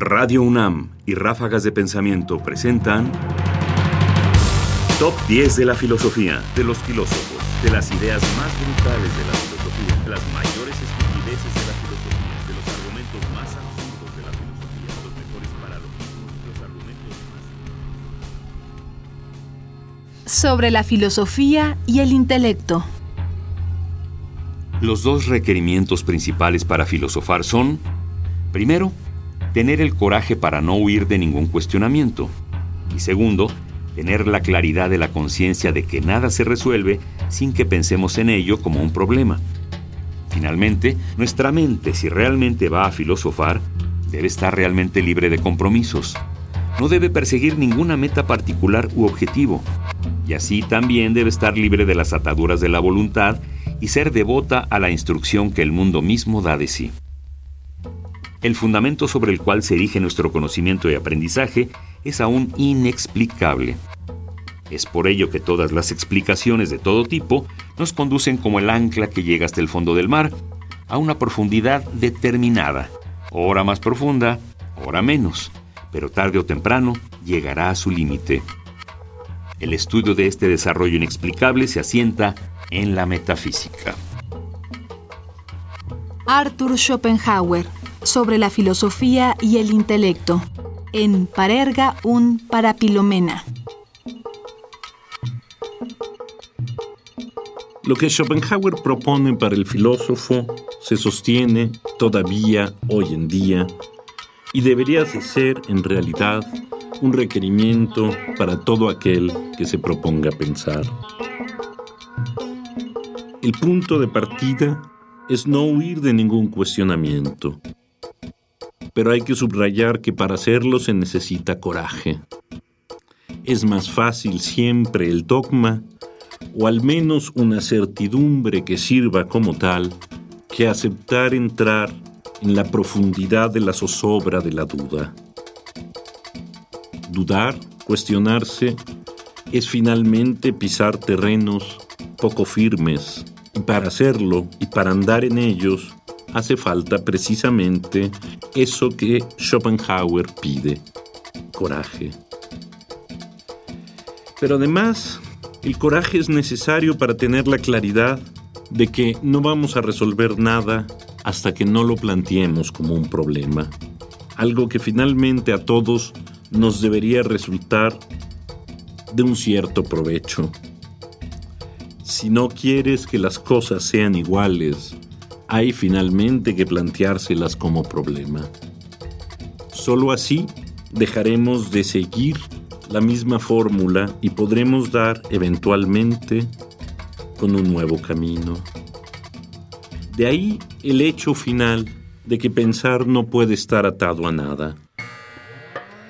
Radio UNAM y Ráfagas de Pensamiento presentan Top 10 de la filosofía, de los filósofos, de las ideas más brutales de la filosofía, de las mayores estupideces de la filosofía, de los argumentos más absurdos de la filosofía, los mejores paralogismos, los argumentos más... Sobre la filosofía y el intelecto. Los dos requerimientos principales para filosofar son, primero, tener el coraje para no huir de ningún cuestionamiento. Y segundo, tener la claridad de la conciencia de que nada se resuelve sin que pensemos en ello como un problema. Finalmente, nuestra mente, si realmente va a filosofar, debe estar realmente libre de compromisos. No debe perseguir ninguna meta particular u objetivo. Y así también debe estar libre de las ataduras de la voluntad y ser devota a la instrucción que el mundo mismo da de sí. El fundamento sobre el cual se erige nuestro conocimiento y aprendizaje es aún inexplicable. Es por ello que todas las explicaciones de todo tipo nos conducen como el ancla que llega hasta el fondo del mar, a una profundidad determinada, hora más profunda, hora menos, pero tarde o temprano llegará a su límite. El estudio de este desarrollo inexplicable se asienta en la metafísica. Arthur Schopenhauer, sobre la filosofía y el intelecto, en Parerga un Parapilomena. Lo que Schopenhauer propone para el filósofo se sostiene todavía hoy en día y debería de ser en realidad un requerimiento para todo aquel que se proponga pensar. El punto de partida es no huir de ningún cuestionamiento, pero hay que subrayar que para hacerlo se necesita coraje. Es más fácil siempre el dogma, o al menos una certidumbre que sirva como tal, que aceptar entrar en la profundidad de la zozobra de la duda. Dudar, cuestionarse, es finalmente pisar terrenos poco firmes, y para hacerlo y para andar en ellos hace falta precisamente eso que Schopenhauer pide, coraje. Pero además, el coraje es necesario para tener la claridad de que no vamos a resolver nada hasta que no lo planteemos como un problema, algo que finalmente a todos nos debería resultar de un cierto provecho. Si no quieres que las cosas sean iguales hay finalmente que planteárselas como problema. Solo así dejaremos de seguir la misma fórmula y podremos dar eventualmente con un nuevo camino. De ahí el hecho final de que pensar no puede estar atado a nada.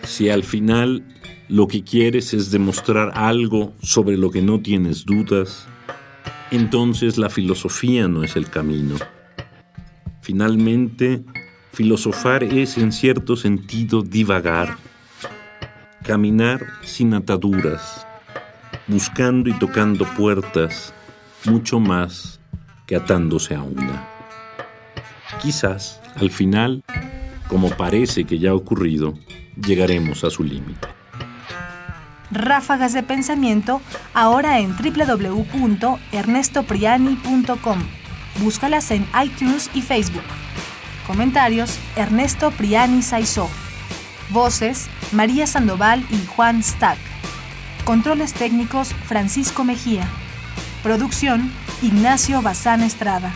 Si al final lo que quieres es demostrar algo sobre lo que no tienes dudas, entonces la filosofía no es el camino. Finalmente, filosofar es en cierto sentido divagar, caminar sin ataduras, buscando y tocando puertas, mucho más que atándose a una. Quizás, al final, como parece que ya ha ocurrido, llegaremos a su límite. Ráfagas de pensamiento ahora en www.ernestopriani.com. Búscalas en iTunes y Facebook. Comentarios: Ernesto Priani Saizó. Voces: María Sandoval y Juan Stack. Controles técnicos: Francisco Mejía. Producción: Ignacio Bazán Estrada.